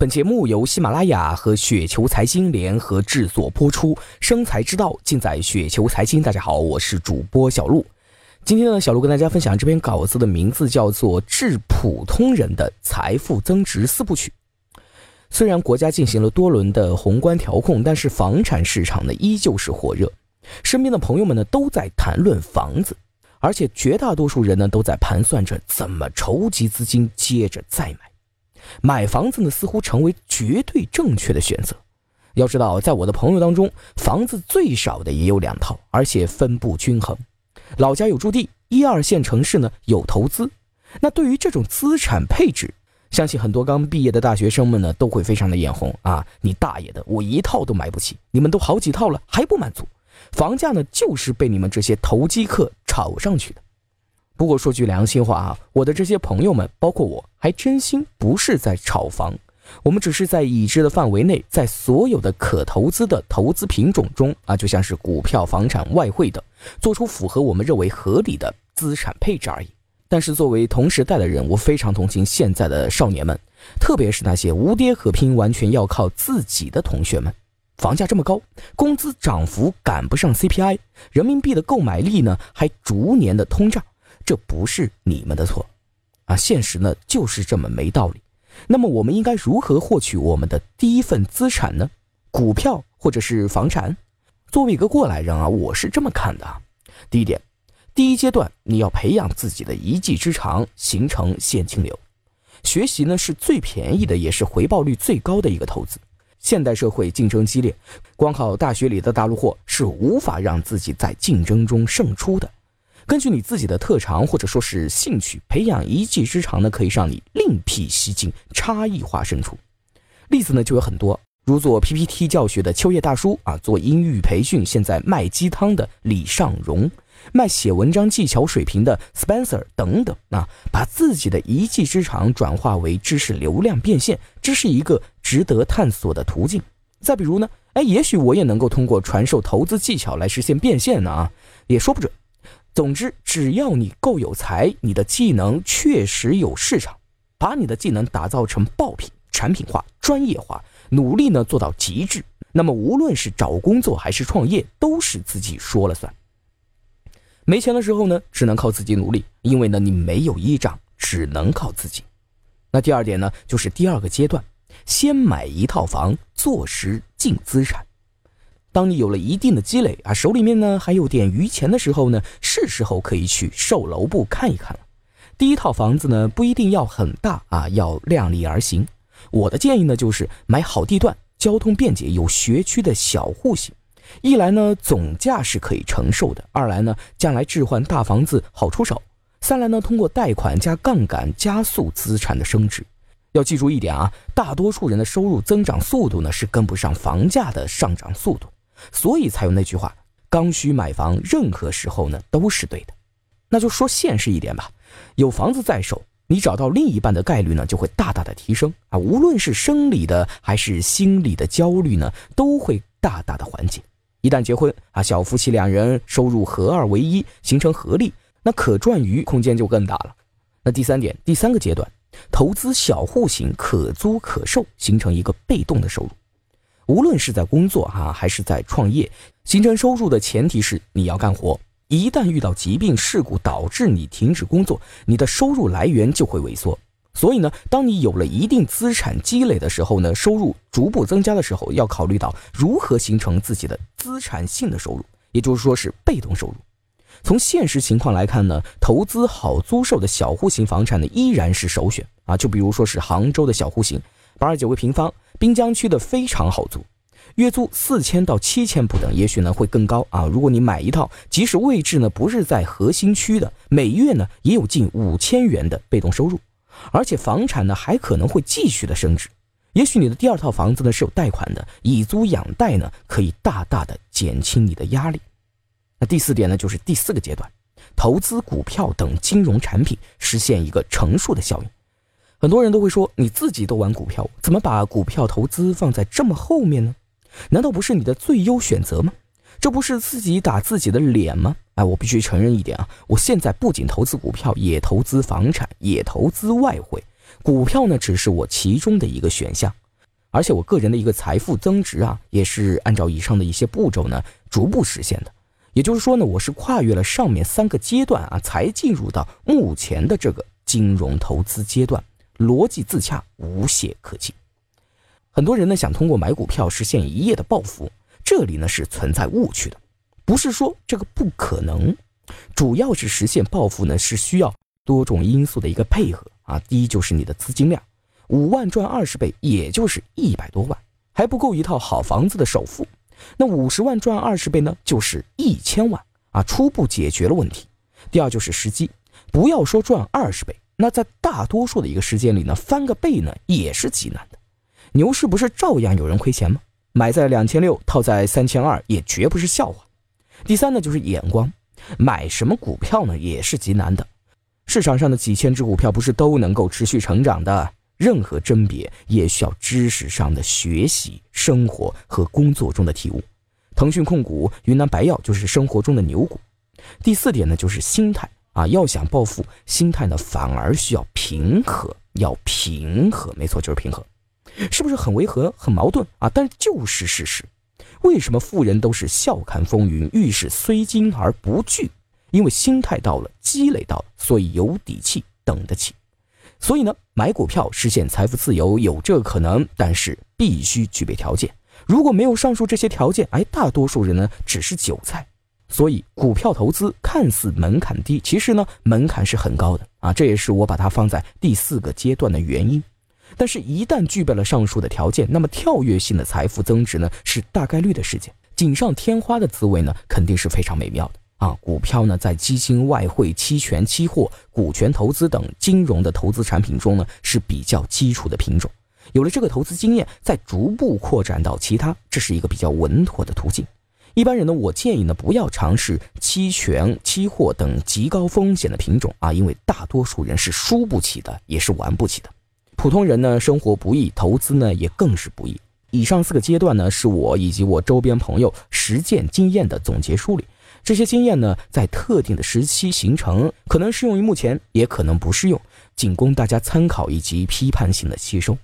本节目由喜马拉雅和雪球财经联合制作播出，生财之道尽在雪球财经。大家好，我是主播小璐。今天呢，小璐跟大家分享这篇稿子的名字叫做《致普通人的财富增值四部曲》。虽然国家进行了多轮的宏观调控，但是房产市场呢依旧是火热。身边的朋友们呢都在谈论房子，而且绝大多数人呢都在盘算着怎么筹集资金，接着再买。买房子呢，似乎成为绝对正确的选择。要知道，在我的朋友当中，房子最少的也有两套，而且分布均衡。老家有驻地，一二线城市呢有投资。那对于这种资产配置，相信很多刚毕业的大学生们呢都会非常的眼红啊！你大爷的，我一套都买不起，你们都好几套了还不满足？房价呢就是被你们这些投机客炒上去的。不过说句良心话啊，我的这些朋友们，包括我，还真心不是在炒房，我们只是在已知的范围内，在所有的可投资的投资品种中啊，就像是股票、房产、外汇等，做出符合我们认为合理的资产配置而已。但是作为同时代的人，我非常同情现在的少年们，特别是那些无爹可拼、完全要靠自己的同学们。房价这么高，工资涨幅赶不上 CPI，人民币的购买力呢还逐年的通胀。这不是你们的错，啊，现实呢就是这么没道理。那么我们应该如何获取我们的第一份资产呢？股票或者是房产？作为一个过来人啊，我是这么看的啊。第一点，第一阶段你要培养自己的一技之长，形成现金流。学习呢是最便宜的，也是回报率最高的一个投资。现代社会竞争激烈，光靠大学里的大陆货是无法让自己在竞争中胜出的。根据你自己的特长或者说是兴趣，培养一技之长呢，可以让你另辟蹊径，差异化胜出。例子呢就有很多，如做 PPT 教学的秋叶大叔啊，做英语培训现在卖鸡汤的李尚荣，卖写文章技巧水平的 Spencer 等等啊，把自己的一技之长转化为知识流量变现，这是一个值得探索的途径。再比如呢，哎，也许我也能够通过传授投资技巧来实现变现呢啊，也说不准。总之，只要你够有才，你的技能确实有市场，把你的技能打造成爆品、产品化、专业化，努力呢做到极致，那么无论是找工作还是创业，都是自己说了算。没钱的时候呢，只能靠自己努力，因为呢你没有依仗，只能靠自己。那第二点呢，就是第二个阶段，先买一套房，坐实净资产。当你有了一定的积累啊，手里面呢还有点余钱的时候呢，是时候可以去售楼部看一看了。第一套房子呢不一定要很大啊，要量力而行。我的建议呢就是买好地段、交通便捷、有学区的小户型。一来呢总价是可以承受的，二来呢将来置换大房子好出手，三来呢通过贷款加杠杆加速资产的升值。要记住一点啊，大多数人的收入增长速度呢是跟不上房价的上涨速度。所以才有那句话：刚需买房，任何时候呢都是对的。那就说现实一点吧，有房子在手，你找到另一半的概率呢就会大大的提升啊。无论是生理的还是心理的焦虑呢，都会大大的缓解。一旦结婚啊，小夫妻两人收入合二为一，形成合力，那可赚余空间就更大了。那第三点，第三个阶段，投资小户型，可租可售，形成一个被动的收入。无论是在工作哈，还是在创业，形成收入的前提是你要干活。一旦遇到疾病事故导致你停止工作，你的收入来源就会萎缩。所以呢，当你有了一定资产积累的时候呢，收入逐步增加的时候，要考虑到如何形成自己的资产性的收入，也就是说是被动收入。从现实情况来看呢，投资好租售的小户型房产呢，依然是首选啊。就比如说是杭州的小户型。八十九个平方，滨江区的非常好租，月租四千到七千不等，也许呢会更高啊。如果你买一套，即使位置呢不是在核心区的，每月呢也有近五千元的被动收入，而且房产呢还可能会继续的升值。也许你的第二套房子呢是有贷款的，以租养贷呢可以大大的减轻你的压力。那第四点呢就是第四个阶段，投资股票等金融产品，实现一个乘数的效应。很多人都会说，你自己都玩股票，怎么把股票投资放在这么后面呢？难道不是你的最优选择吗？这不是自己打自己的脸吗？哎，我必须承认一点啊，我现在不仅投资股票，也投资房产，也投资外汇。股票呢，只是我其中的一个选项。而且我个人的一个财富增值啊，也是按照以上的一些步骤呢，逐步实现的。也就是说呢，我是跨越了上面三个阶段啊，才进入到目前的这个金融投资阶段，逻辑自洽，无懈可击。很多人呢想通过买股票实现一夜的暴富，这里呢是存在误区的，不是说这个不可能，主要是实现暴富呢是需要多种因素的一个配合啊。第一就是你的资金量，五万赚二十倍，也就是一百多万，还不够一套好房子的首付。那五十万赚二十倍呢，就是一千万啊，初步解决了问题。第二就是时机，不要说赚二十倍，那在大多数的一个时间里呢，翻个倍呢也是极难的。牛市不是照样有人亏钱吗？买在两千六，套在三千二，也绝不是笑话。第三呢就是眼光，买什么股票呢也是极难的。市场上的几千只股票不是都能够持续成长的。任何甄别也需要知识上的学习、生活和工作中的体悟。腾讯控股、云南白药就是生活中的牛股。第四点呢，就是心态啊，要想暴富，心态呢反而需要平和，要平和，没错，就是平和，是不是很违和、很矛盾啊？但就是事实。为什么富人都是笑看风云，遇事虽惊而不惧？因为心态到了，积累到了，所以有底气，等得起。所以呢，买股票实现财富自由有这可能，但是必须具备条件。如果没有上述这些条件，哎，大多数人呢只是韭菜。所以，股票投资看似门槛低，其实呢门槛是很高的啊。这也是我把它放在第四个阶段的原因。但是，一旦具备了上述的条件，那么跳跃性的财富增值呢是大概率的事件，锦上添花的滋味呢肯定是非常美妙的。啊，股票呢，在基金、外汇、期权、期货、股权投资等金融的投资产品中呢，是比较基础的品种。有了这个投资经验，再逐步扩展到其他，这是一个比较稳妥的途径。一般人呢，我建议呢，不要尝试期权、期货等极高风险的品种啊，因为大多数人是输不起的，也是玩不起的。普通人呢，生活不易，投资呢也更是不易。以上四个阶段呢，是我以及我周边朋友实践经验的总结梳理。这些经验呢，在特定的时期形成，可能适用于目前，也可能不适用，仅供大家参考以及批判性的吸收。